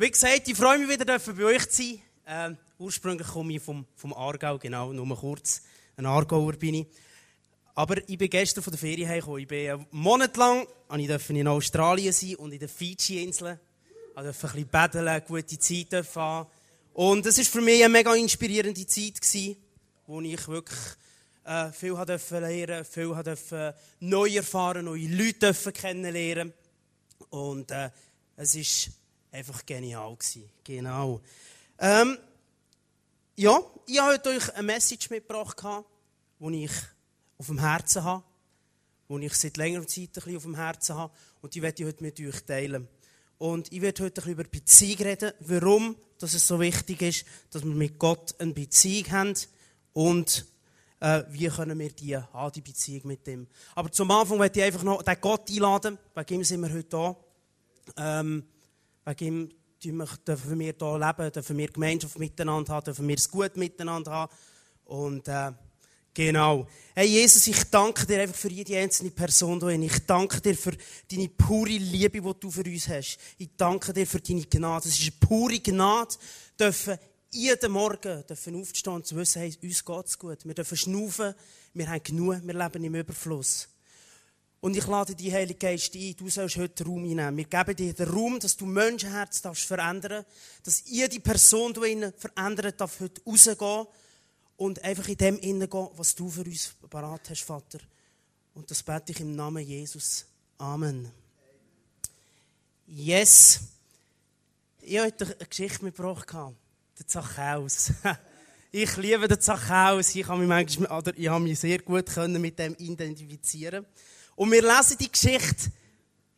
Wie gesagt, ich freue mich wieder, bei euch zu sein. Ähm, ursprünglich komme ich vom, vom Aargau, genau, nur kurz. Ein Aargauer bin ich. Aber ich bin gestern von der Ferien heimgekommen. Ich bin einen Monat lang in Australien sein und in den Fiji-Inseln. Ich durfte ein bisschen baden, gute Zeit haben. Und es war für mich eine mega inspirierende Zeit, gewesen, wo ich wirklich äh, viel durfte lernen, viel durfte neu erfahren, neue Leute kennenlernen. Und äh, es war einfach genial. Gewesen. Genau. Ähm, ja, ich habe heute euch eine Message mitgebracht, die ich auf dem Herzen habe, die ich seit längerer Zeit ein bisschen auf dem Herzen habe. Und die werde ich heute mit euch teilen. Und ich werde heute ein bisschen über Beziehung reden, warum dass es so wichtig ist, dass wir mit Gott eine Beziehung haben und äh, wie können wir die haben, die Beziehung mit ihm. Aber zum Anfang möchte ich einfach noch den Gott einladen, wegen ihm sind wir heute da. Ähm, wegen ihm dürfen wir hier leben, dürfen wir Gemeinschaft miteinander haben, dürfen wir es gut miteinander haben. Und äh, Genau. Hey Jesus, ich danke dir einfach für jede einzelne Person hier. Ich danke dir für deine pure Liebe, die du für uns hast. Ich danke dir für deine Gnade. Es ist eine pure Gnade, dürfen jeden Morgen dürfen aufstehen und zu wissen, hey, uns geht's gut. Wir dürfen schnaufen, wir haben genug, wir leben im Überfluss. Und ich lade die Heilige Geist ein, du sollst heute Raum einnehmen. Wir geben dir den Raum, dass du Menschenherz darfst verändern, dass jede Person, die ihn verändert, darf heute rausgehen und einfach in dem hineingehen, was du für uns parat hast, Vater. Und das bete ich im Namen Jesus. Amen. Yes. Ich habe heute eine Geschichte mitgebracht. Der Zachäus. Ich liebe den Zachäus. Ich habe mich, manchmal, ich habe mich sehr gut mit dem identifizieren Und wir lesen die Geschichte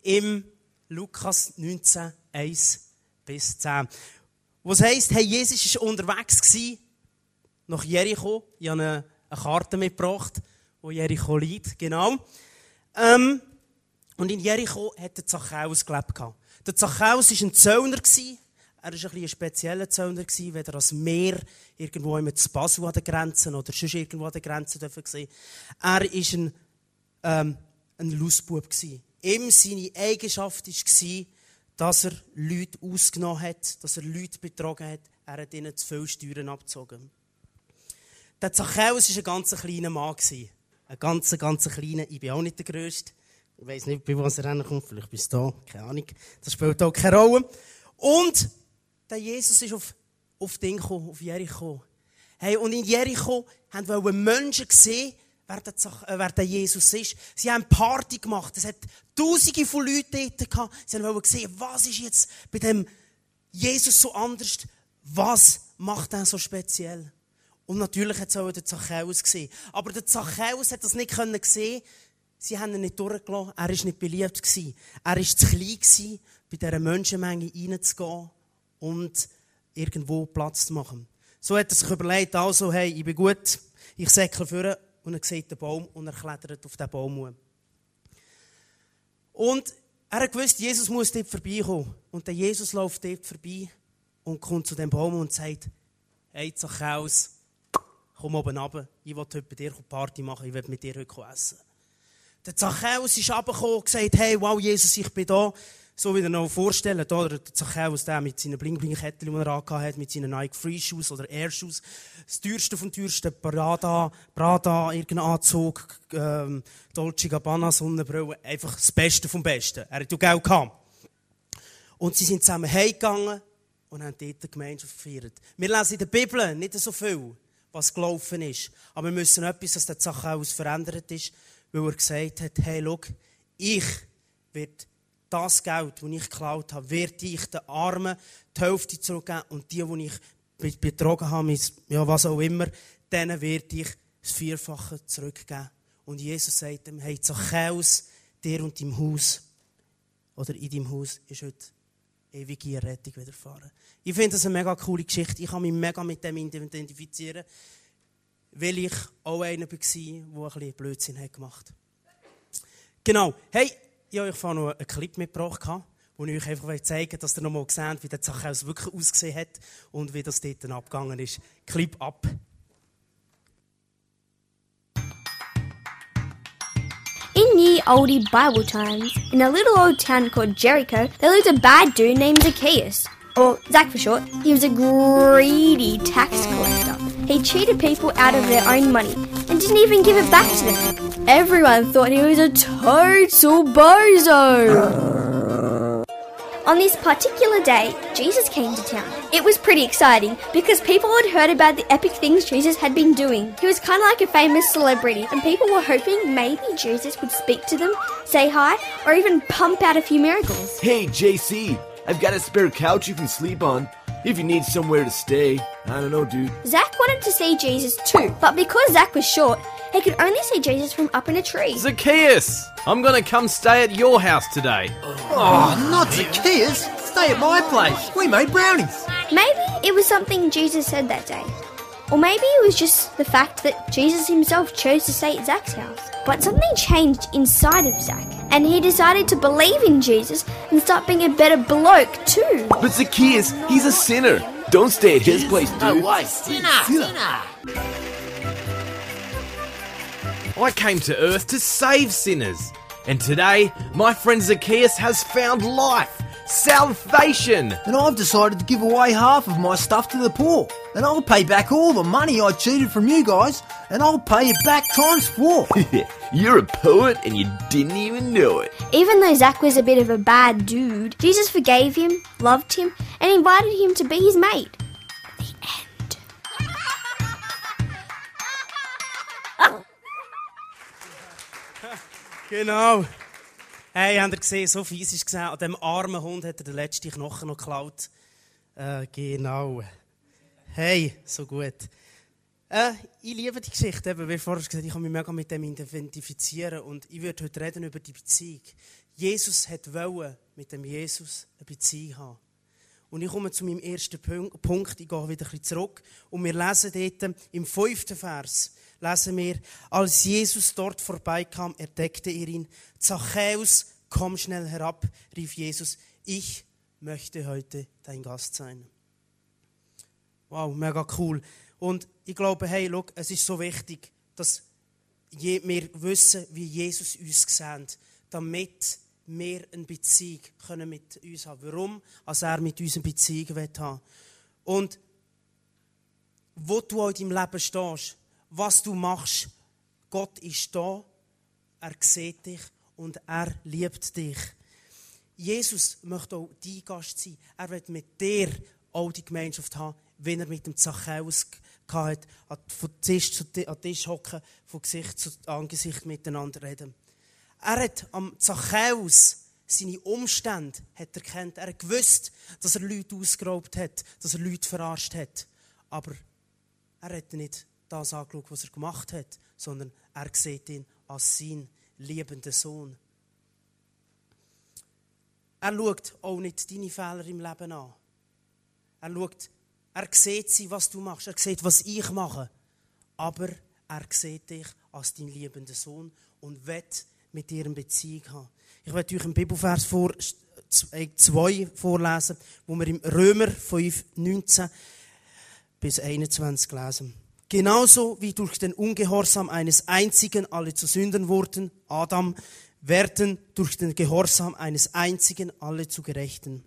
im Lukas 19, 1 bis 10. Was heisst, hey, Jesus war unterwegs nach Jericho. Ich habe eine, Karte mitgebracht, wo Jericho liegt, genau. Ähm, und in Jericho hat der Zachäus gelebt. Der Zachäus war ein Zöllner. Er war ein, ein spezieller Zöllner, weder als Meer irgendwo zu Basel an den Grenzen oder sonst irgendwo an den Grenzen dürfen. Er war ein, ähm, ein Lustbub. Ihm seine Eigenschaft war, dass er Leute ausgenommen hat, dass er Leute betrogen hat. Er hat ihnen zu viel Steuern abgezogen. Der Zachäus war ein ganz kleiner Mann. Ein ganz, ganz kleiner. Ich bin auch nicht der Größte. Ich weiß nicht, bei was er hinkommt. Vielleicht bist du da. Keine Ahnung. Das spielt auch keine Rolle. Und der Jesus ist auf, auf Ding gekommen, auf Jericho. Hey, und in Jericho haben Menschen gesehen, wer der, äh, wer der Jesus ist. Sie haben Party gemacht. Es hat Tausende von Leuten dort gehabt. Sie haben gesehen, was ist jetzt bei dem Jesus so anders? Was macht er so speziell? Und natürlich hat es auch der Zachäus gesehen. Aber der Zachäus hat das nicht sehen. Sie haben ihn nicht durchgelassen. Er war nicht beliebt. Er war zu klein, bei dieser Menschenmenge reinzugehen und irgendwo Platz zu machen. So hat er sich überlegt, also, hey, ich bin gut, ich säckle vor und er sieht den Baum und er klettert auf den Baum. Und er gewusst, Jesus muss dort vorbeikommen. Und der Jesus läuft dort vorbei und kommt zu dem Baum und sagt, hey, Zachäus, komm oben runter, ich will heute bei dir Party machen, ich will mit dir heute essen. Der Zachäus ist runtergekommen und gesagt, hey, wow, Jesus, ich bin da. So wie ihr noch vorstellen, da, der Zachäus, der mit seinen Bling-Bling-Ketten, die er hat, mit seinen Nike Free Shoes oder Air Shoes. Das teuerste vom teuersten, Prada, Prada, irgendein Anzug, ähm, Dolce Gabbana, Sonnenbrille, einfach das Beste vom Besten. Er hat Geld gehabt. Und sie sind zusammen heimgegangen und haben dort die Gemeinschaft gefeiert. Wir lesen in der Bibel nicht so viel was gelaufen ist. Aber wir müssen etwas, dass der Zachäus verändert ist, weil er gesagt hat, hey, schau, ich werde das Geld, das ich geklaut habe, werde ich den Armen die Hälfte zurückgeben und die, die ich betrogen habe, ja, was auch immer, denen werde ich das Vierfache zurückgeben. Und Jesus sagt ihm, hey, Zachäus, dir und deinem Haus, oder in deinem Haus, ist heute ewige Rettung widerfahren. Ich finde das eine mega coole Geschichte. Ich kann mich mega mit dem identifizieren, weil ich auch einer war, der ein bisschen Blödsinn gemacht hat. Genau. Hey, ich habe euch noch einen Clip mitgebracht, wo ich euch einfach zeigen will, dass ihr noch mal seht, wie der Zachäus wirklich ausgesehen hat und wie das dort abgegangen ist. Clip ab. In ye olde Bible times, in a little old town called Jericho, there lived a bad dude named Zacchaeus. or Zach for short, he was a greedy tax collector. He cheated people out of their own money and didn't even give it back to them. Everyone thought he was a total bozo. On this particular day, Jesus came to town. It was pretty exciting because people had heard about the epic things Jesus had been doing. He was kind of like a famous celebrity, and people were hoping maybe Jesus would speak to them, say hi, or even pump out a few miracles. Hey, JC, I've got a spare couch you can sleep on. If you need somewhere to stay. I don't know, dude. Zach wanted to see Jesus too, but because Zach was short, he could only see Jesus from up in a tree. Zacchaeus, I'm gonna come stay at your house today. Oh, not Zacchaeus. Stay at my place. We made brownies. Maybe it was something Jesus said that day. Or maybe it was just the fact that Jesus himself chose to stay at Zach's house. But something changed inside of Zach, and he decided to believe in Jesus and start being a better bloke too. But Zacchaeus, he's a sinner. Don't stay at his place, dude. No Sinner, sinner. I came to earth to save sinners. And today, my friend Zacchaeus has found life, salvation. And I've decided to give away half of my stuff to the poor. And I'll pay back all the money I cheated from you guys, and I'll pay it back times four. You're a poet and you didn't even know it. Even though Zach was a bit of a bad dude, Jesus forgave him, loved him, and invited him to be his mate. The end. Genau. Hey, habt ihr gesehen, so fies ist gesehen, an dem armen Hund hat er den letzten Knochen noch geklaut. Äh, genau. Hey, so gut. Äh, ich liebe die Geschichte, eben, wie vorher gesagt, ich kann mich mega mit dem identifizieren und ich würde heute reden über die Beziehung. Jesus hat wollen mit dem Jesus eine Beziehung haben. Und ich komme zu meinem ersten Pun- Punkt, ich gehe wieder ein bisschen zurück und wir lesen dort im fünften Vers, lesen wir, als Jesus dort vorbeikam, entdeckte er ihn. Zachäus, komm schnell herab, rief Jesus, ich möchte heute dein Gast sein. Wow, mega cool. Und ich glaube, hey, schau, es ist so wichtig, dass wir wissen, wie Jesus uns sieht, damit wir eine Beziehung können mit uns haben Warum? Als er mit uns eine Beziehung will haben Und wo du in deinem Leben stehst, was du machst, Gott ist da, er sieht dich und er liebt dich. Jesus möchte auch dein Gast sein. Er will mit dir auch die Gemeinschaft haben, wenn er mit dem Zachäus hatte, von Tisch zu Tisch hocken, von Gesicht zu Angesicht miteinander reden. Er hat am Zachäus seine Umstände hat er kennt. Er hat gewusst, dass er Leute ausgeraubt hat, dass er Leute verarscht hat. Aber er hat nicht das angeschaut, was er gemacht hat, sondern er sieht ihn als sein liebenden Sohn. Er schaut auch nicht deine Fehler im Leben an. Er schaut, er sieht sie, was du machst. Er sieht, was ich mache. Aber er sieht dich als dein liebender Sohn und will mit dir eine Beziehung haben. Ich werde euch einen Bibelvers vor, äh, zwei vorlesen, wo wir im Römer 5, 19 bis 21 lesen. Genauso wie durch den Ungehorsam eines einzigen alle zu Sündern wurden, Adam, werden durch den Gehorsam eines einzigen alle zu Gerechten.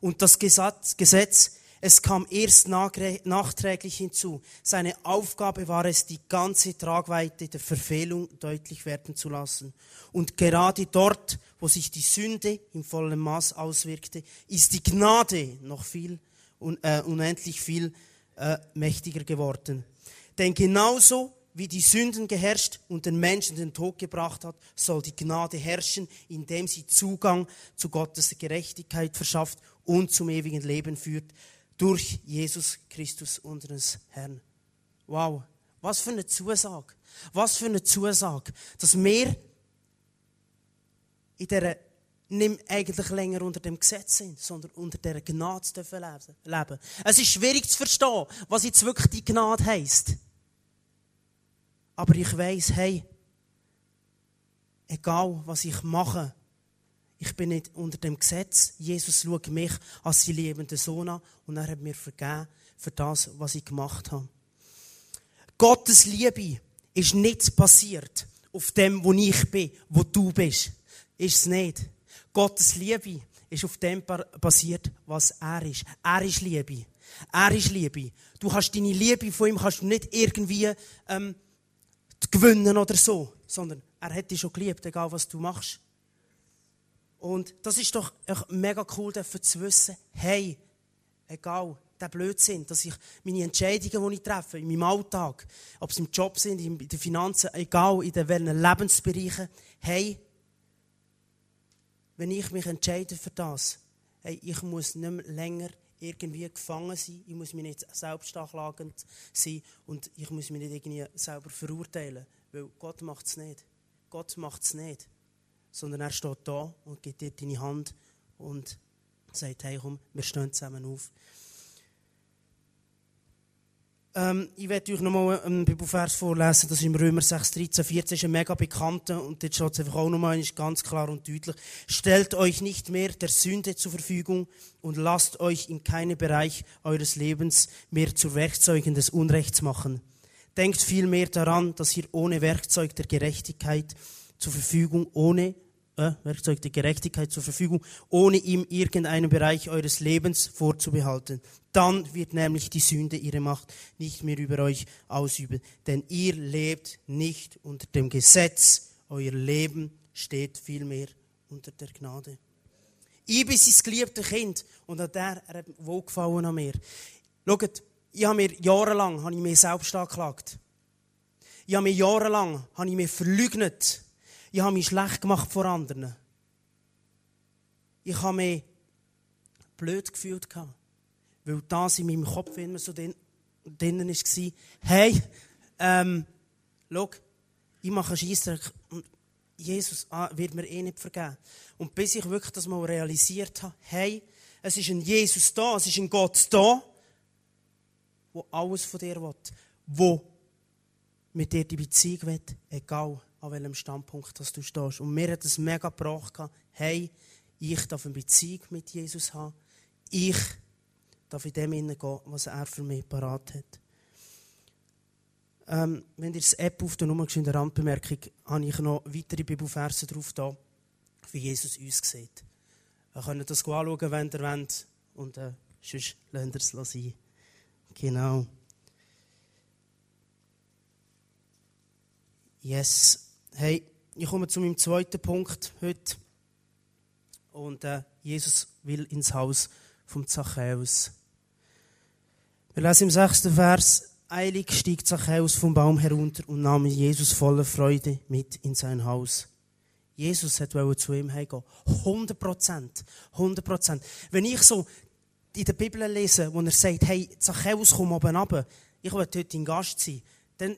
Und das Gesetz, es kam erst nachträglich hinzu. Seine Aufgabe war es, die ganze Tragweite der Verfehlung deutlich werden zu lassen. Und gerade dort, wo sich die Sünde im vollen Maß auswirkte, ist die Gnade noch viel, äh, unendlich viel äh, mächtiger geworden. Denn genauso wie die Sünden geherrscht und den Menschen den Tod gebracht hat, soll die Gnade herrschen, indem sie Zugang zu Gottes Gerechtigkeit verschafft und zum ewigen Leben führt durch Jesus Christus, unseres Herrn. Wow, was für eine Zusage. Was für eine Zusage, dass wir in dieser nicht eigentlich länger unter dem Gesetz sind, sondern unter dieser Gnade dürfen leben-. Es ist schwierig zu verstehen, was jetzt wirklich die Gnade heisst. Aber ich weiß, hey, egal was ich mache, ich bin nicht unter dem Gesetz. Jesus schaut mich als sein liebenden Sohn an und er hat mir vergeben für das, was ich gemacht habe. Gottes Liebe ist nicht passiert auf dem, wo ich bin, wo du bist. Ist es nicht. Gottes Liebe ist auf dem basiert, was er ist. Er ist Liebe. Er ist Liebe. Du kannst deine Liebe von ihm kannst du nicht irgendwie ähm, gewinnen oder so, sondern er hat dich schon geliebt, egal was du machst. Und das ist doch mega cool, zu wissen, hey, egal, der Blödsinn, dass ich meine Entscheidungen, die ich treffe, in meinem Alltag, ob es im Job sind, in den Finanzen, egal, in welchen Lebensbereichen, hey, wenn ich mich entscheide für das, hey, ich muss nicht mehr länger irgendwie gefangen sein, ich muss mich nicht selbstanklagend sein und ich muss mich nicht irgendwie selber verurteilen, weil Gott macht es nicht. Gott macht es nicht, sondern er steht da und gibt dir deine Hand und sagt, hey komm, wir stehen zusammen auf. Ähm, ich werde euch nochmal einen Bibelvers vorlesen, das ist im Römer 6, 13, 14, ist ein mega bekannter und dort steht es einfach auch nochmal ganz klar und deutlich. Stellt euch nicht mehr der Sünde zur Verfügung und lasst euch in keinem Bereich eures Lebens mehr zu Werkzeugen des Unrechts machen. Denkt vielmehr daran, dass ihr ohne Werkzeug der Gerechtigkeit zur Verfügung, ohne äh, Werkzeug der Gerechtigkeit zur Verfügung, ohne ihm irgendeinen Bereich eures Lebens vorzubehalten. Dann wird nämlich die Sünde ihre Macht nicht mehr über euch ausüben. Denn ihr lebt nicht unter dem Gesetz, euer Leben steht vielmehr unter der Gnade. Ich bin sein geliebtes Kind und an der er hat wohlgefallen an mir. Schaut, ich habe mir jahrelang habe ich mich selbst angeklagt. Ich habe mir jahrelang habe ich mich verleugnet ich habe mich schlecht gemacht vor anderen. Ich habe mich blöd gefühlt. Weil das in meinem Kopf immer so drinnen war. Hey, ähm, schau, ich mache einen Scheissdreck und Jesus ah, wird mir eh nicht vergeben. Und bis ich wirklich das mal realisiert habe, hey, es ist ein Jesus da, es ist ein Gott da, wo alles von dir will, wo mit dir die Beziehung will, egal an welchem Standpunkt dass du stehst. Und mir hat es mega gebracht, hey, ich darf eine Beziehung mit Jesus haben. Ich darf in dem hineingehen, was er für mich parat hat. Ähm, wenn ihr das App auf der Nummer in der Randbemerkung, habe ich noch weitere Bibelverse drauf da, wie Jesus uns sieht. Ihr könnt das anschauen, wenn ihr wollt. Und äh, sonst lasst ihr es sein. Genau. Yes. Hey, ich komme zu meinem zweiten Punkt heute. Und äh, Jesus will ins Haus vom Zachäus. Wir lesen im sechsten Vers, eilig stieg Zachäus vom Baum herunter und nahm Jesus voller Freude mit in sein Haus. Jesus hat zu ihm heimgehen. 100 Prozent. 100 Prozent. Wenn ich so in der Bibel lese, wo er sagt, hey, Zachäus, komm oben runter, ich will heute dein Gast sein, dann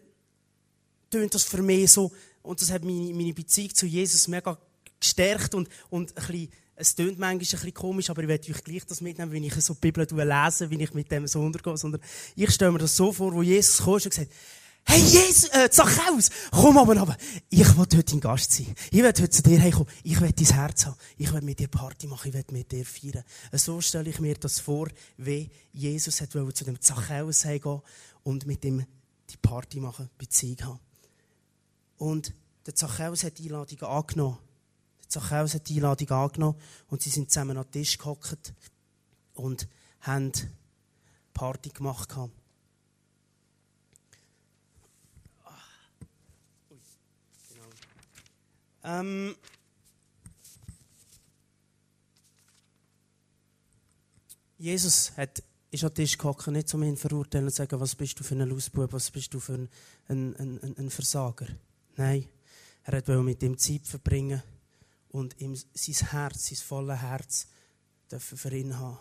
tönt das für mich so, und das hat meine, meine Beziehung zu Jesus mega gestärkt und, und ein bisschen, es klingt manchmal ein bisschen komisch, aber ich werde euch gleich das mitnehmen, wenn ich so die Bibel lese, wie ich mit dem so untergehe. Sondern ich stelle mir das so vor, wo Jesus kam und gesagt Hey Jesus, äh, Zachäus, komm aber runter. Ich will heute dein Gast sein. Ich will heute zu dir herkommen. Ich will dein Herz haben. Ich will mit dir Party machen. Ich will mit dir feiern. So stelle ich mir das vor, wie Jesus hat zu dem Zachäus gehen und mit ihm die Party machen, Beziehung haben. Und der Zachäus hat die Einladung angenommen. Zachäus hat die Einladung angenommen und sie sind zusammen an den Tisch gehockt und haben Party gemacht. Ähm, Jesus hat, ist an den Tisch gehockt, nicht um ihn verurteilen und zu sagen, was bist du für ein Lausbub, was bist du für ein, ein, ein, ein Versager. Nein, er wollte mit ihm Zeit verbringen und ihm sein Herz, sein volles Herz für ihn haben.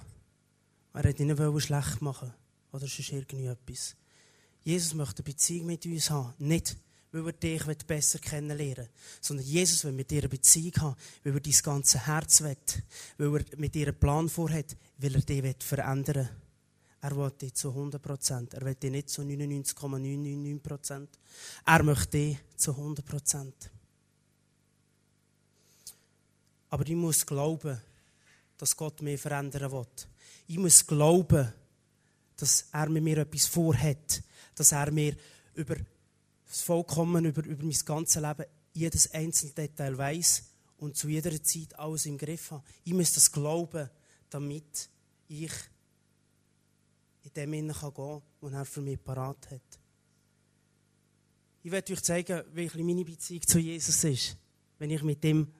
Er wollte ihn nicht schlecht machen oder sonst irgendetwas. Jesus möchte eine Beziehung mit uns haben. Nicht, weil er dich besser kennenlernen sondern Jesus will mit dir eine Beziehung haben, weil er dein ganze Herz will, weil er mit dir einen Plan vorhat, weil er dich verändern will. Er will dich zu 100 Prozent. Er will dich nicht zu 99,999 Prozent. Er möchte dich zu 100 Prozent. Aber ich muss glauben, dass Gott mich verändern will. Ich muss glauben, dass er mit mir etwas vorhat. Dass er mir über das Vollkommen, über, über mein ganzes Leben jedes einzelne Detail weiß und zu jeder Zeit alles im Griff habe. Ich muss das glauben, damit ich in dem Innen gehen kann, was er für mich parat hat. Ich werde euch zeigen, wie meine Beziehung zu Jesus ist, wenn ich mit ihm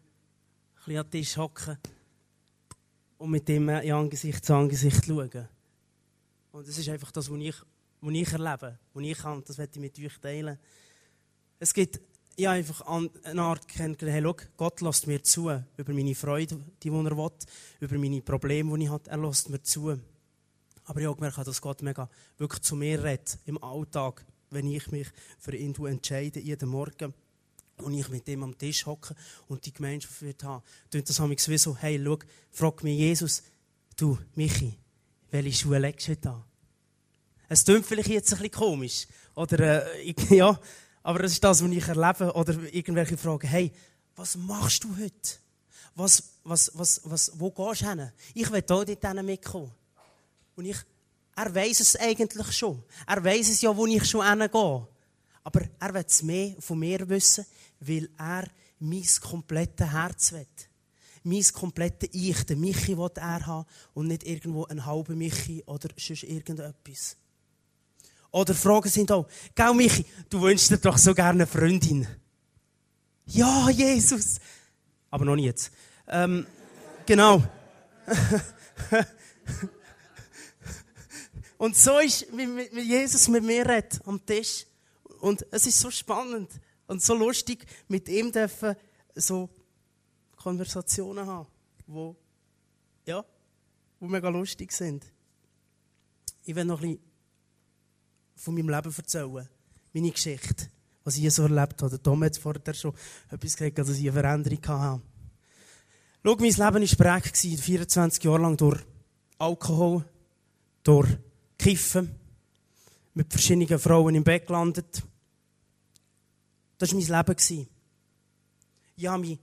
bisschen an den Tisch hocke und mit dem in Angesicht zu Angesicht schaue. Und das ist einfach das, was ich, was ich erlebe, was ich kann. Das werde ich mit euch teilen. Es gibt ja, einfach eine Art kennengelernt, hey, schau, Gott lässt mir zu über meine Freude, die er will, über meine Probleme, die ich habe, er lässt mir zu. Aber ich habe gemerkt, dass Gott mega wirklich zu mir redet, im Alltag, wenn ich mich für ihn entscheide, jeden Morgen und ich mit ihm am Tisch hocke und die Gemeinschaft wird haben. Tönt das habe ich so, hey, schau, frag mich Jesus, du, Michi, welche Schuhe legst du heute an? Es klingt vielleicht jetzt ein bisschen komisch, oder, äh, ich, ja, aber das ist das, was ich erlebe, oder irgendwelche Fragen, hey, was machst du heute? Was, was, was, was, wo gehst du hin? Ich will hier dort mitkommen. Und ich, er weiß es eigentlich schon. Er weiß es ja, wo ich schon hingehe. Aber er will es mehr von mir wissen, weil er mein komplettes Herz will. Mein komplettes Ich, den Michi will er haben und nicht irgendwo einen halben Michi oder sonst irgendetwas. Oder Fragen sind auch, gell Michi, du wünschst dir doch so gerne eine Freundin. Ja, Jesus. Aber noch nicht jetzt. Ähm, genau. Und so ist, wie Jesus mit mir redet am Tisch. Und es ist so spannend und so lustig, mit ihm dürfen so Konversationen haben, wo, ja, wo mega lustig sind. Ich will noch ein bisschen von meinem Leben erzählen. Meine Geschichte, was ich so erlebt habe. Tom hat vorher schon etwas gesagt, dass ich eine Veränderung hatte. Schau, mein Leben war geprägt, 24 Jahre lang durch Alkohol, durch Kiffen, mit verschiedenen Frauen im Bett gelandet. Das war mein Leben. Ich habe mich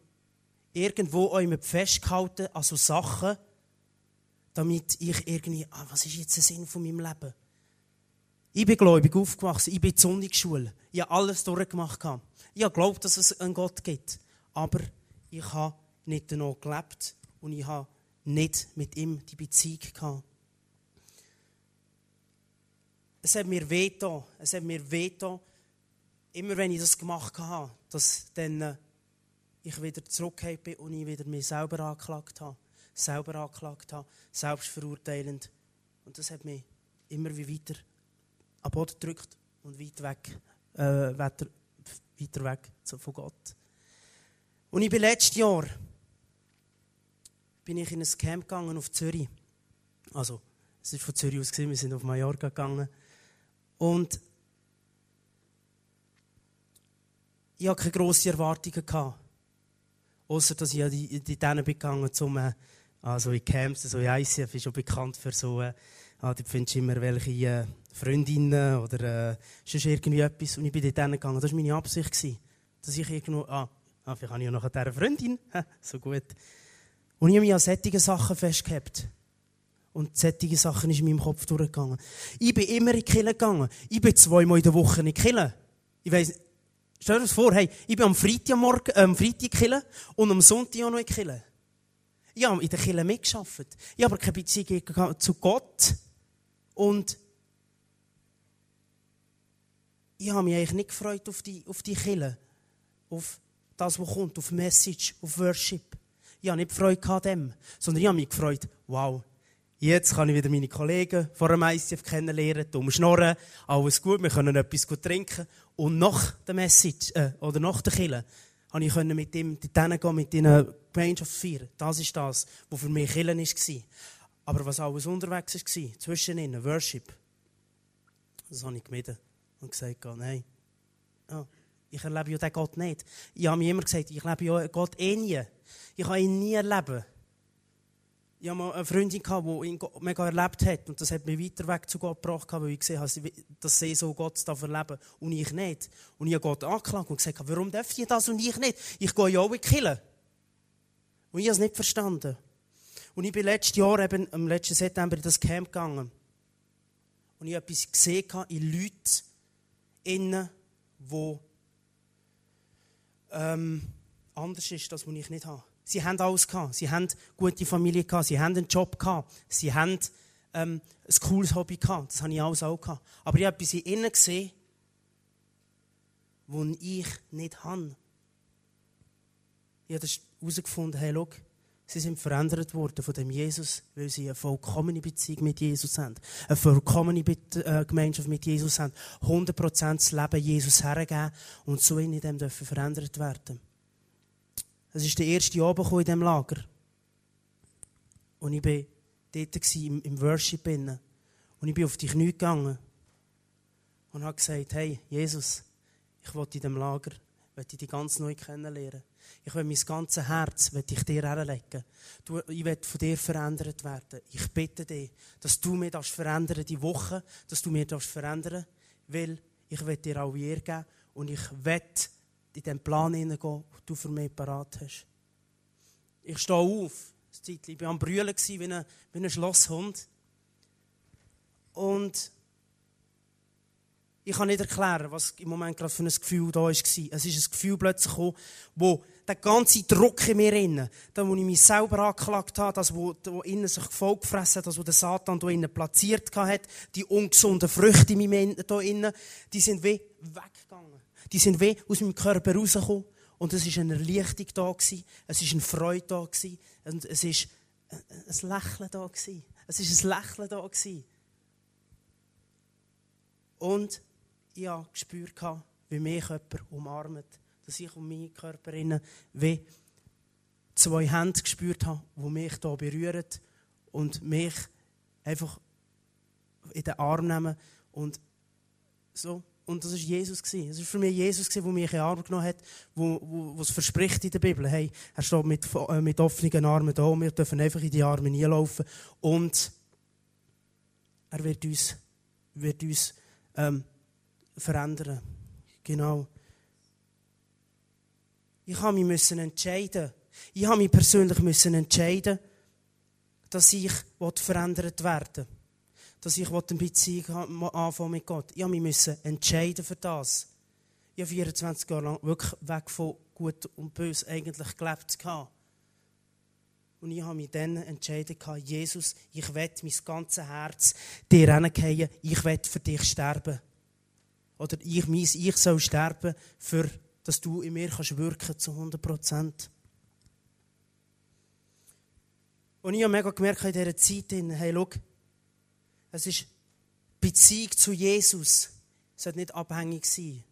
irgendwo festgehalten an so Sachen, damit ich irgendwie, ah, was ist jetzt der Sinn von meinem Leben? Ich bin gläubig aufgewachsen, ich bin in der Sonntagsschule, ich habe alles durchgemacht. Ich habe geglaubt, dass es einen Gott gibt, aber ich habe nicht danach gelebt und ich habe nicht mit ihm die Beziehung gehabt es hat mir wehgetan. Es hat mir wehgetan, immer wenn ich das gemacht habe, dass dann äh, ich wieder zurückgekommen bin und ich wieder mich selber angeklagt habe. Selber angeklagt habe, selbstverurteilend. Und das hat mich immer wie weiter am Boden gedrückt und weit weg, äh, weiter, weiter weg von Gott. Und ich bin letztes Jahr bin ich in ein Camp gegangen auf Zürich. Also, es ist von Zürich aus gesehen, wir sind auf Mallorca gegangen. Und ich hatte keine grossen Erwartungen. Gehabt. Ausser, dass ich ja die, die denen gegangen zum, äh, also in Camps, so in ICF ist schon bekannt für so, äh, ah, findest du immer welche äh, Freundinnen oder äh, sonst irgendwie etwas. Und ich bin dort gegangen. Das war meine Absicht. Dass ich irgendwo, ah, ah vielleicht habe ich ja noch eine Freundin. so gut. Und ich habe mich an solchen Sachen festgehabt. Und solche Sachen sind in meinem Kopf durchgegangen. Ich bin immer in die Kille gegangen. Ich bin zweimal in der Woche in die Kille. Ich weiss, stell dir das vor, hey, ich bin am Freitag, morgen, äh, am Freitag in Kille und am Sonntag auch noch in die Kille. Ich habe in der Kille mitgearbeitet. Ich habe aber keine Beziehung zu Gott. Und ich habe mich eigentlich nicht gefreut auf die, auf die Kille. Auf das, was kommt, auf Message, auf Worship. Ich habe nicht an dem, sondern ich habe mich gefreut, wow, Jetzt kann ich wieder meine Kollegen vor dem ICF kennenlernen, dumm schnorren, alles gut, wir können etwas gut trinken. Und nach der Message, äh, oder nach der Kille, konnte ich mit ihm dorthin gehen, mit ihnen Gemeinschaft feiern. Das ist das, was für mich Killen war. Aber was alles unterwegs war, zwischen ihnen, Worship, das habe ich gemieden und gesagt, nein, ja, ich erlebe ja den Gott nicht. Ich habe mir immer gesagt, ich lebe ja Gott eh nie. Ich kann ihn nie erleben ich hatte mal eine Freundin, die ihn mega erlebt hat. Und das hat mich weiter weg zu Gott gebracht, weil ich gesehen habe, dass sie so Gott darf erleben und ich nicht. Und ich habe Gott angeklagt und gesagt, warum darf ich das und ich nicht? Ich gehe ja auch in die Kirche. Und ich habe es nicht verstanden. Und ich bin letztes Jahr, eben, im letzten September, in das Camp gegangen. Und ich habe etwas gesehen in Leuten, innen, wo ähm, anders ist, das, was ich nicht habe. Sie haben alles gehabt. Sie haben gute Familie gehabt. Sie haben einen Job gehabt. Sie haben ähm, ein cooles Hobby gehabt. Das habe ich alles auch gehabt. Aber ich habe etwas in ihnen gesehen, was ich nicht habe. Ich habe herausgefunden, hey, schau, sie sind verändert worden von dem Jesus, weil sie eine vollkommene Beziehung mit Jesus haben. Eine vollkommene äh, Gemeinschaft mit Jesus haben. 100% das Leben Jesus hergeben und so in dem dürfen verändert werden. Es war der erste Abend in diesem Lager. Und ich war dort im, im Worship. Und ich bin auf die Knie gegangen und habe gesagt, hey, Jesus, ich will in diesem Lager, ich dich ganz neu kennenlernen. Ich will mein ganzes Herz ich dir herlegen. Ich will von dir verändert werden. Ich bitte dich, dass du mir das verändern die Woche, dass du mir das verändern, weil ich will dir auch Ehre geben und ich will in den Plan hineingehen, den du für mich parat hast. Ich stehe auf. Ich war am Brüllen wie ein, wie ein Schlosshund. Und ich kann nicht erklären, was im Moment gerade für ein Gefühl da war. Es ist ein Gefühl plötzlich gekommen, wo der ganze Druck in mir innen, da wo ich mich selber angeklagt habe, das wo, wo innen sich Volk gefressen hat, das wo der Satan da innen platziert hat, die ungesunden Früchte in da innen, die sind wie weggegangen. Die sind wie aus meinem Körper rausgekommen. Und es war eine Erleichterung da. Es war eine Freude da. Und es war ein Lächeln da. Es war ein Lächeln da. Und ich habe gespürt, wie mich jemand umarmt. Dass ich um meinen Körper wie zwei Hände gespürt habe, die mich hier berühren und mich einfach in den Arm nehmen und so. Und das war Jesus. Es war für mich Jesus, der mich in Arm genommen hat, wo, wo, es verspricht in der Bibel. Hey, er steht mit, äh, mit offenen Armen da, wir dürfen einfach in die Arme hineinlaufen. Und er wird uns, wird uns ähm, verändern. Genau. Ich habe mich müssen entscheiden. Ich habe mich persönlich müssen entscheiden, dass ich verändert werden Dass ich eine Beziehung anfangen mit Gott. Habe mich müssen entscheiden für das. Ich habe 24 Jahre lang wirklich weg von Gut und Böse eigentlich gelebt. Und ich habe mich dann entschieden, Jesus, ich werde mein ganzes Herz dir hingehen, ich werde für dich sterben. Oder ich, mein, ich soll sterben, für, dass du in mir kannst wirken zu 100 Prozent. Und ich habe mega gemerkt in dieser Zeit, hey, schau, es ist Beziehung zu Jesus. Es sollte nicht abhängig sein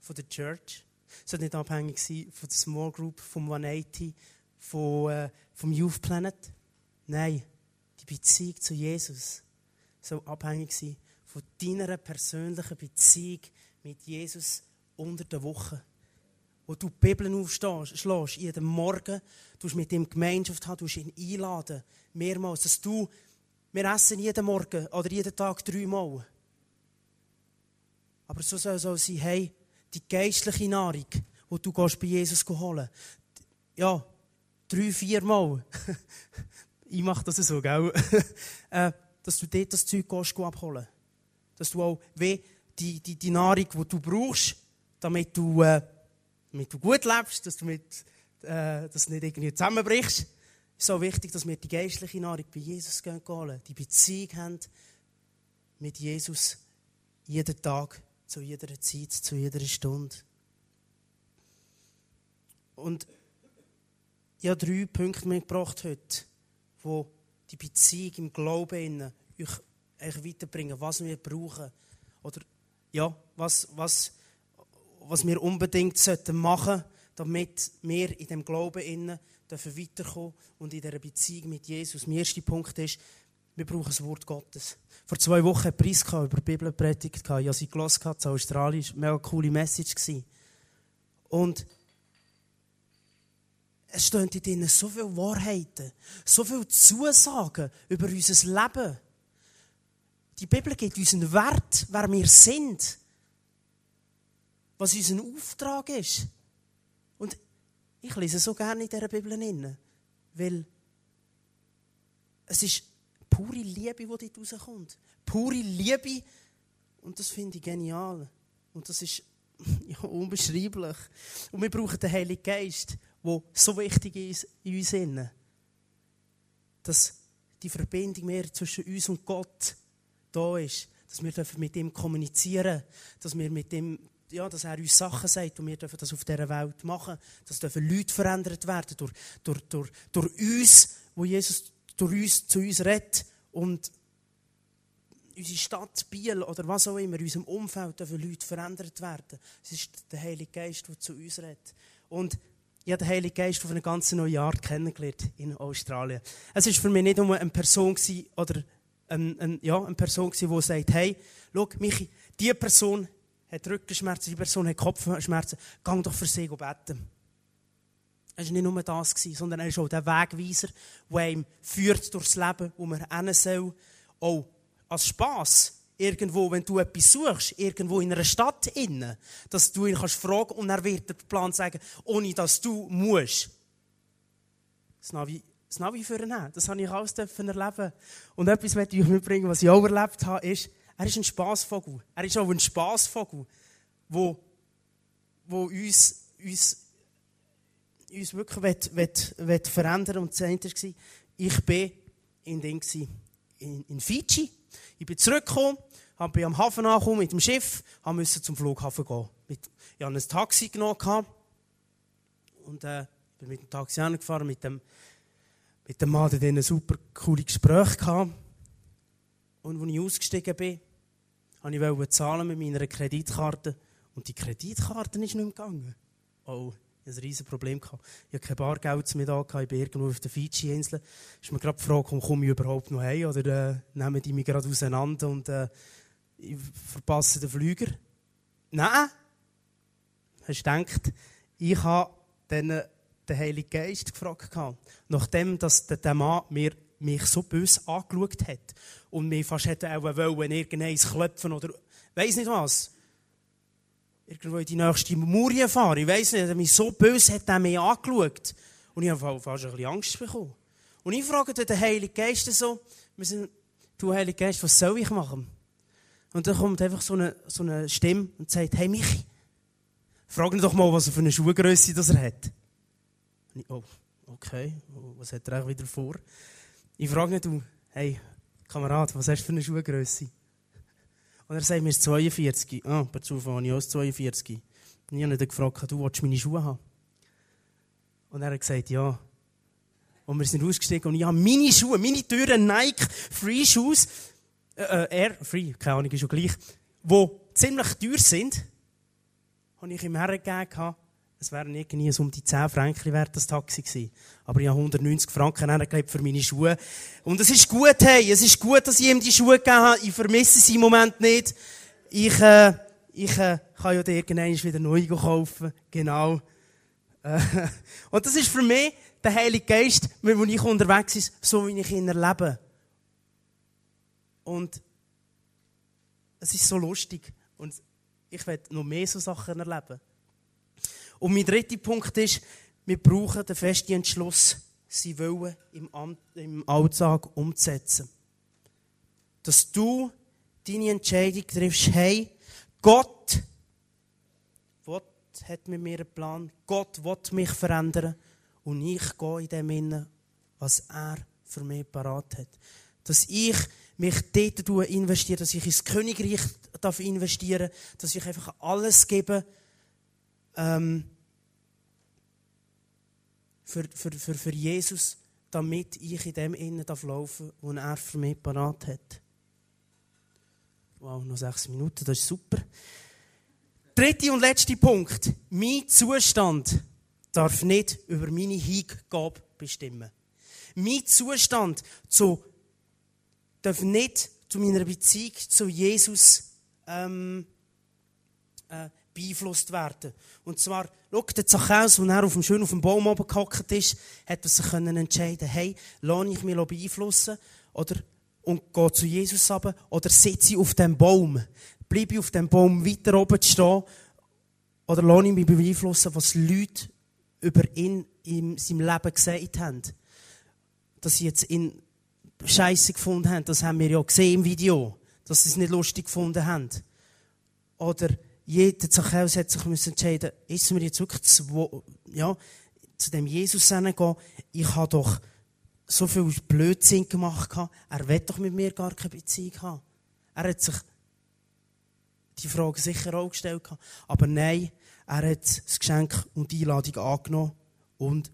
von der Church. Es sollte nicht abhängig sein von der Small Group, vom 180, von, äh, vom Youth Planet. Nein, die Beziehung zu Jesus soll abhängig sein von deiner persönlichen Beziehung mit Jesus unter der Woche. Wo du die Bibel aufschlägst, jeden Morgen, du mit ihm Gemeinschaft haben, du ihn einladen, mehrmals, dass du, wir essen jeden Morgen oder jeden Tag dreimal. Aber so soll es auch sein, hey, die geistliche Nahrung, die du bei Jesus holen ja, drei, vier Mal. ich mache das so, gell? Äh, dass du dort das Zeug abholen gehst dass du auch wie die, die, die Nahrung, die du brauchst, damit du, äh, damit du gut lebst, dass du mit, äh, dass nicht irgendwie zusammenbrichst. Ist so wichtig, dass wir die geistliche Nahrung bei Jesus holen, die Beziehung haben mit Jesus jeden Tag, zu jeder Zeit, zu jeder Stunde. Und ich habe drei Punkte mitgebracht heute, wo die Beziehung im Glauben euch eigentlich weiterbringen, was wir brauchen. Oder ja, was, was, was wir unbedingt sollten machen damit wir in dem Glauben innen dürfen weiterkommen und in dieser Beziehung mit Jesus. Mein erster Punkt ist, wir brauchen das Wort Gottes. Vor zwei Wochen hat Priska über die Bibel predigt. Ich habe sie gelesen, in Australien. Das war eine mega coole Message. Und es stehen in ihnen so viele Wahrheiten, so viele Zusagen über unser Leben. Die Bibel gibt uns einen Wert, wer wir sind. Was unser Auftrag ist. Und ich lese so gerne in dieser Bibel hin, weil es ist pure Liebe, die dort rauskommt. Pure Liebe. Und das finde ich genial. Und das ist ja, unbeschreiblich. Und wir brauchen den Heiligen Geist, wo so wichtig ist in uns innen. Dass die Verbindung mehr zwischen uns und Gott da ist. Dass wir mit ihm kommunizieren dass wir mit ihm ja, dass er uns Sachen sagt und wir dürfen das auf dieser Welt machen. Dass dürfen Leute verändert werden durch, durch, durch, durch uns, wo Jesus durch uns zu uns redet und unsere Stadt Biel oder was auch immer, in unserem Umfeld dürfen Leute verändert werden. Es ist der Heilige Geist, der zu uns redet. Und ich habe den Heiligen Geist auf eine ganz neue Art kennengelernt in Australien. Es war für mich nicht nur eine Person oder eine, eine, ja, eine Person, die sagt, hey, schau, Michi, diese Person hat Rückenschmerzen, die Person hat Kopfschmerzen, geh doch für sie beten. Es war nicht nur das, sondern er ist auch der Wegweiser, der ihm führt durchs Leben, wo man hin soll. Auch als Spass. Irgendwo, wenn du etwas suchst, irgendwo in einer Stadt innen, dass du ihn kannst fragen und er wird den Plan sagen, ohne dass du musst. Das Navi, das Navi für ihn Das habe ich alles erleben. Und etwas möchte ich mitbringen, was ich auch erlebt habe, ist, er ist ein Spaßvogel. Er ist auch ein Spaßvogel, wo, wo uns, uns, uns wirklich will, will, will verändern Und das eine war, ich bin in, Ding, in, in Fiji. Ich bin zurückgekommen, bin am Hafen angekommen mit dem Schiff, musste zum Flughafen gehen. Ich hatte ein Taxi genommen und äh, bin mit dem Taxi angefahren, mit dem, mit dem Mann, der ein super cooles Gespräch hatte. Und als ich ausgestiegen bin, wollte ich zahlen mit meiner Kreditkarte und die Kreditkarte ist nicht mehr gegangen. Oh, ich hatte ein riesiges Problem. Ich hatte kein Bargeld mehr da, ich bin irgendwo auf der Fidschi-Insel. ist mir gerade die Frage, komme ich überhaupt noch heim oder äh, nehmen die mich gerade auseinander und äh, ich verpasse den Flüger? Nein! Hast du gedacht, ich habe dann den Heiligen Geist gefragt. Nachdem dass der Mann mir mich so böse angeschaut hat und mich fast hätte auch wollen, irgendeins klopfen oder weiss nicht was. Irgendwo in die nächste Murie fahren. Ich weiss nicht, mich so böse hat er mich angeschaut. Und ich habe fast ein bisschen Angst bekommen. Und ich frage den Heiligen Geist so, wir sind, du Heiliger Geist, was soll ich machen? Und dann kommt einfach so eine, so eine Stimme und sagt, hey Michi, frag ihn doch mal, was er für eine Schuhgröße das er hat. Und ich, oh, okay, was hat er eigentlich wieder vor? Ich frage nicht, du, hey, Kamerad, was hast du für eine Schuhgröße? Und er sagt mir, 42. Ah, per Zufall habe ich auch 42. Und ich habe ihn gefragt, du willst meine Schuhe haben? Und er hat gesagt, ja. Und wir sind ausgestiegen und ich habe meine Schuhe, meine Türen Nike Free Shoes, äh, äh, Air, Free, keine Ahnung, ist schon gleich, die ziemlich teuer sind, habe ich ihm hergegeben es wären irgendwie so um die 10 Franken wert das Taxi gewesen. Aber ich habe 190 Franken hergelegt für meine Schuhe. Und es ist gut, hey, es ist gut, dass ich ihm die Schuhe gegeben habe. Ich vermisse sie im Moment nicht. Ich, äh, ich äh, kann ja irgendwann wieder neu kaufen. Genau. Äh, und das ist für mich der Heilige Geist, wenn ich unterwegs ist, so wie ich ihn erlebe. Und es ist so lustig. Und ich werde noch mehr so Sachen erleben. Und mein dritter Punkt ist, wir brauchen den festen Entschluss, sie wollen im, im Alltag umzusetzen. Dass du deine Entscheidung triffst, hey, Gott, Gott hat mit mir einen Plan, Gott will mich verändern und ich gehe in dem Innen, was er für mich parat hat. Dass ich mich dort investiere, dass ich ins Königreich investieren darf, dass ich einfach alles gebe, ähm, für, für, für, für Jesus, damit ich in dem Innen laufen darf, wo er für mich parat hat. Wow, noch sechs Minuten, das ist super. Dritter und letzter Punkt. Mein Zustand darf nicht über meine Hingabe bestimmen. Mein Zustand zu, darf nicht zu meiner Beziehung zu Jesus ähm, äh, beeinflusst werden. Und zwar, schau, der Zachäus, als er auf dem, schön auf dem Baum oben gehockt ist, hat er sich können entscheiden hey, lass ich mich beeinflussen oder, und gehe zu Jesus runter, oder sitze ich auf dem Baum, bleibe ich auf dem Baum weiter oben stehen, oder lass ich mich beeinflussen, was Leute über ihn in seinem Leben gesagt haben. Dass sie jetzt ihn Scheiße gefunden haben, das haben wir ja gesehen im Video, dass sie es nicht lustig gefunden haben. Oder jeder Zachäus hat sich entscheiden ist mir jetzt wirklich zwei, ja, zu dem Jesus gehen, ich habe doch so viel Blödsinn gemacht, er will doch mit mir gar keine Beziehung haben. Er hat sich die Frage sicher auch gestellt. Aber nein, er hat das Geschenk und die Einladung angenommen und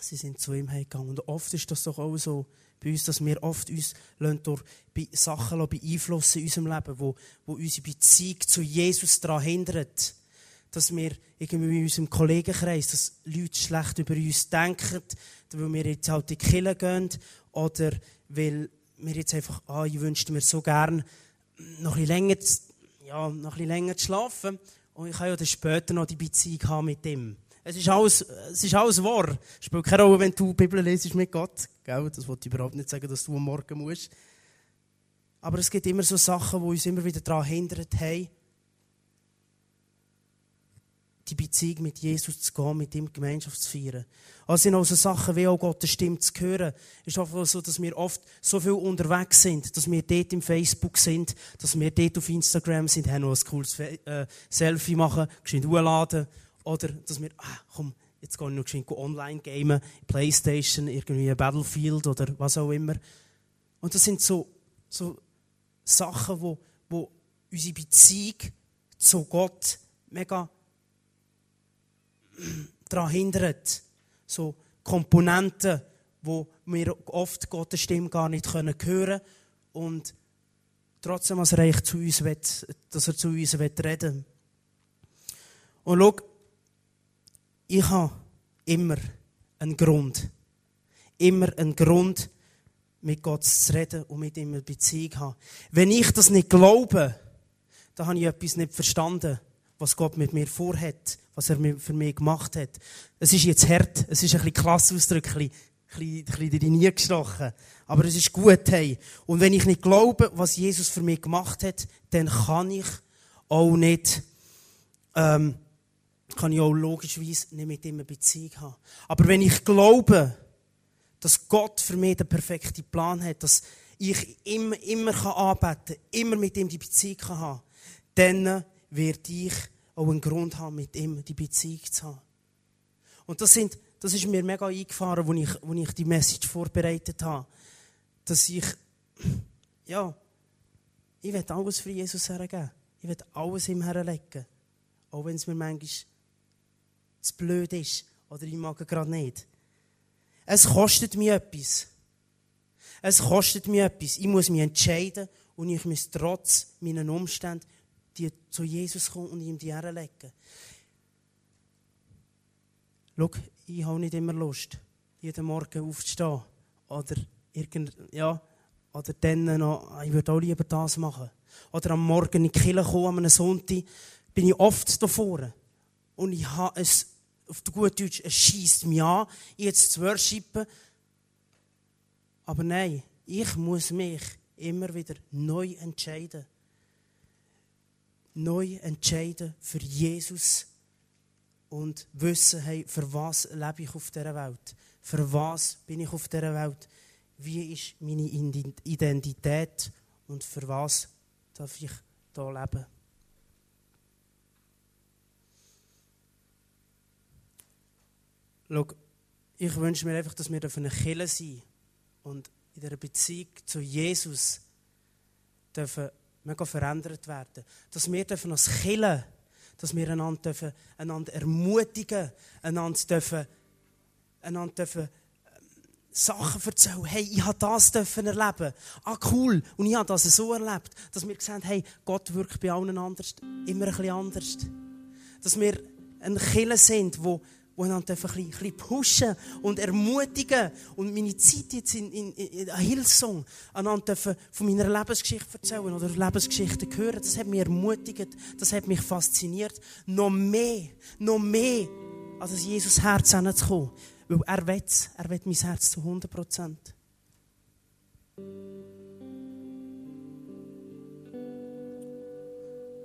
sie sind zu ihm gegangen. Und oft ist das doch auch so bei uns, dass wir oft uns durch Sachen beeinflussen in unserem Leben, wo, wo unsere Beziehung zu Jesus daran hindert. Dass wir irgendwie in unserem Kollegenkreis, dass Leute schlecht über uns denken, weil wir jetzt halt in die Kirche gehen oder weil wir jetzt einfach, ah, ich wünschte mir so gern noch ein länger ja, noch ein länger zu schlafen. Und ich kann ja dann später noch die Beziehung haben mit ihm. Es ist alles, es ist alles wahr. Es spielt keine Rolle, wenn du die Bibel lesest mit Gott. Gell? Das wollte ich überhaupt nicht sagen, dass du am Morgen musst. Aber es gibt immer so Sachen, die uns immer wieder daran hindern, hey, die Beziehung mit Jesus zu gehen, mit ihm Gemeinschaft zu feiern. Also sind auch so Sachen wie auch Gottes Stimme zu hören. Es ist einfach so, dass wir oft so viel unterwegs sind, dass wir dort im Facebook sind, dass wir dort auf Instagram sind, haben noch ein cooles äh, Selfie machen, geschwind hochladen. Oder, dass wir, ah, komm, jetzt gehen wir noch geschwind online gamen, Playstation, irgendwie Battlefield oder was auch immer. Und das sind so, so Sachen, wo, wo unsere Beziehung zu Gott mega daran hindert. So Komponenten, wo wir oft Gottes Stimme gar nicht hören können und trotzdem, als er zu uns will, dass er zu uns will reden Und schau, ich habe immer einen Grund. Immer einen Grund, mit Gott zu reden und mit ihm eine Beziehung zu haben. Wenn ich das nicht glaube, dann habe ich etwas nicht verstanden was Gott mit mir vorhat, was er für mich gemacht hat. Es ist jetzt hart, es ist ein bisschen klasse Ausdruck, ein bisschen, ein bisschen in die nie gestochen. Aber es ist gut, hey. Und wenn ich nicht glaube, was Jesus für mich gemacht hat, dann kann ich auch nicht, ähm, kann ich auch logischerweise nicht mit ihm eine Beziehung haben. Aber wenn ich glaube, dass Gott für mich den perfekten Plan hat, dass ich immer, immer anbeten kann, immer mit ihm die Beziehung kann haben, dann werde ich auch einen Grund haben, mit ihm die Beziehung zu haben. Und das, sind, das ist mir mega eingefahren, als ich, als ich die Message vorbereitet habe. Dass ich, ja, ich will alles für Jesus hergeben. Ich will alles ihm herlegen. Auch wenn es mir manchmal zu blöd ist oder ich mag gerade nicht. Es kostet mir etwas. Es kostet mir etwas. Ich muss mich entscheiden und ich muss trotz meinen Umständen zu Jesus kommen und ihm die Ehre legen. Schau, ich habe nicht immer Lust, jeden Morgen aufzustehen. Oder, irgend, ja, oder dann noch, ah, ich würde auch lieber das machen. Oder am Morgen in die Kirche kommen, an einem Sonntag, bin ich oft davor. Und ich habe es, auf gut Deutsch, es schießt mich an, jetzt zu worshipen. Aber nein, ich muss mich immer wieder neu entscheiden neu entscheiden für Jesus und wissen, hey, für was lebe ich auf dieser Welt? Für was bin ich auf dieser Welt? Wie ist meine Identität und für was darf ich hier leben? Schau, ich wünsche mir einfach, dass wir eine Kille sein und in dieser Beziehung zu Jesus dürfen mega verändert werden. Dass wir dürfen als Killer, dass wir einander, dürfen, einander ermutigen, einander dürfen, einander dürfen ähm, Sachen erzählen. Hey, ich habe das dürfen erleben. Ah, cool. Und ich habe das so erlebt, dass wir haben, hey, Gott wirkt bei allen anders, immer ein bisschen anders. Dass wir ein Killer sind, wo und einander ein bisschen, ein bisschen pushen und ermutigen. Und meine Zeit jetzt in, in, in Hillsong, einander von meiner Lebensgeschichte erzählen oder Lebensgeschichten hören, das hat mich ermutigt, das hat mich fasziniert, noch mehr, noch mehr an das Jesus Herz hinzukommen. Weil er will er will mein Herz zu 100 Prozent.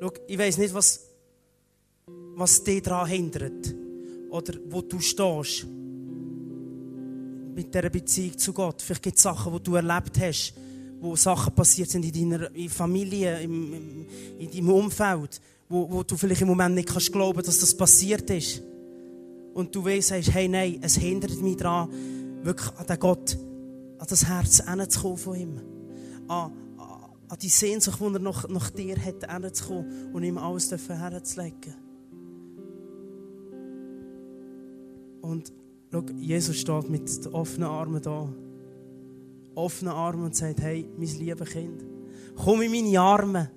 Schau, ich weiß nicht, was, was dich daran hindert oder wo du stehst mit dieser Beziehung zu Gott. Vielleicht gibt es Sachen, die du erlebt hast, wo Sachen passiert sind in deiner Familie, im, im, in deinem Umfeld, wo, wo du vielleicht im Moment nicht kannst glauben, dass das passiert ist. und du weißt, sagst, hey, nein, es hindert mich daran, wirklich an den Gott, an das Herz hinzukommen von ihm. An, an, die Sehnsucht, die er nach, nach dir hat, hinzukommen und ihm alles herzulegen. Und schau, Jesus steht mit offenen Armen da. Offenen Armen und sagt, hey, mein liebes Kind, komm in meine Arme.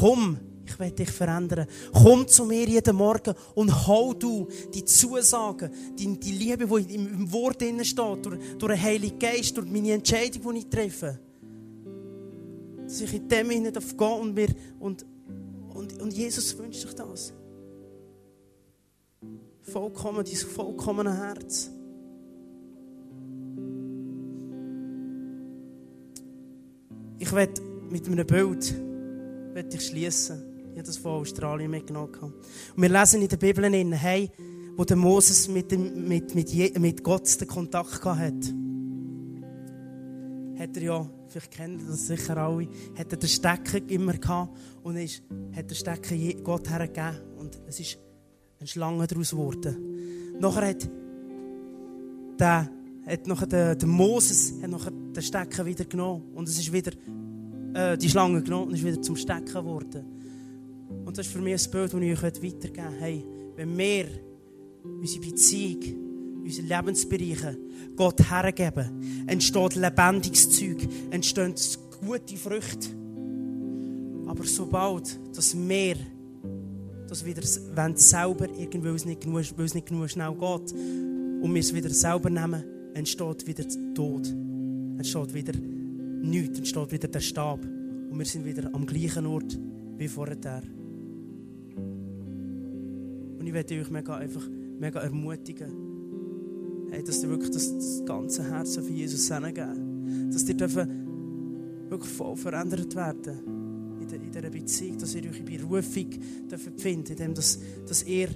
Komm, ich werde dich verändern. Komm zu mir jeden Morgen und hol du die Zusagen, die, die Liebe, die im Wort drin steht, durch, durch den Heiligen Geist, durch meine Entscheidung, die ich treffe. Dass ich in dem hinein darf und, und, und, und Jesus wünscht sich das. Vollkommen, dein vollkommene Herz. Ich werde mit einem Bild ich schließen. Ich habe das von Australien mitgenommen. Und wir lesen in der Bibel, hey, wo der Moses mit, dem, mit, mit, mit Gott den Kontakt hatte. Hat er ja, vielleicht kennen das sicher alle, hat er den Stecker immer gehabt und ist, hat den Stecker Gott hergegeben und es ist eine Schlange daraus geworden. Nachher hat der, hat nachher der, der Moses hat nachher den Stecker wieder genommen und es ist wieder äh, die Schlange genommen und ist wieder zum Stecken geworden. Und das ist für mich ein Bild, das ich euch weitergeben möchte. Hey, wenn wir unsere Beziehung, unsere Lebensbereiche Gott hergeben, entsteht lebendiges Zeug, entstehen gute Früchte. Aber sobald, dass wir dass wieder wenn selber irgendwie, weil es nicht genug, weil es nicht genug schnell geht, und wir es wieder selber nehmen, entsteht wieder Tod. Entsteht wieder nichts, entsteht wieder der Stab. Und wir sind wieder am gleichen Ort wie vorher. Und ich werde euch mega, einfach mega ermutigen, hey, dass ihr wirklich das, das ganze Herz für Jesus hingeben Dass ihr wirklich voll verändert werden in dieser Beziehung, dass ihr eure Berufung findet, indem dass, dass ihr,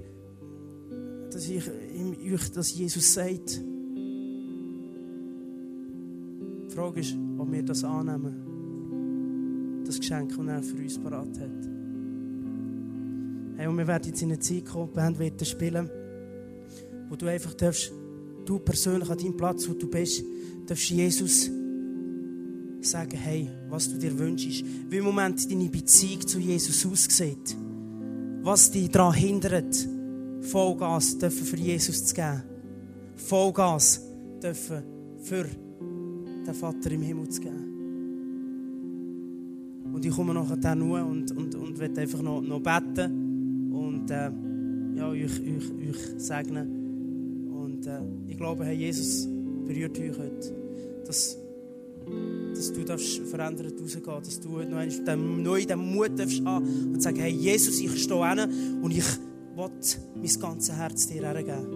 dass ich euch, dass Jesus sagt. Die Frage ist, ob wir das annehmen. Das Geschenk, das er für uns parat hat. Hey, und wir werden jetzt in eine Zeit kommen, die Band wird spielen, wo du einfach darfst, du persönlich an deinem Platz, wo du bist, darfst Jesus sagen, hey, was du dir wünschst, wie im Moment deine Beziehung zu Jesus aussieht, was dich daran hindert, Vollgas dürfen für Jesus zu geben, Vollgas dürfen für den Vater im Himmel zu geben. Und ich komme nachher dann nur und, und, und werde einfach noch, noch beten und äh, ja, euch, euch, euch segnen. Und äh, ich glaube, Herr Jesus berührt euch heute, dass dass du darfst verändert rausgehen dass du noch einmal neu den Mut darfst und sagen, hey Jesus, ich stehe hin und ich will mein ganzes Herz dir hergeben.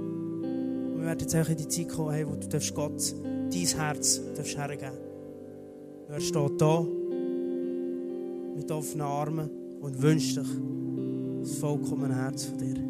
Und wir werden jetzt auch in die Zeit kommen, hey, wo du darfst Gott dein Herz darfst hergeben. Er steht da mit offenen Armen und wünscht dich das vollkommene Herz von dir.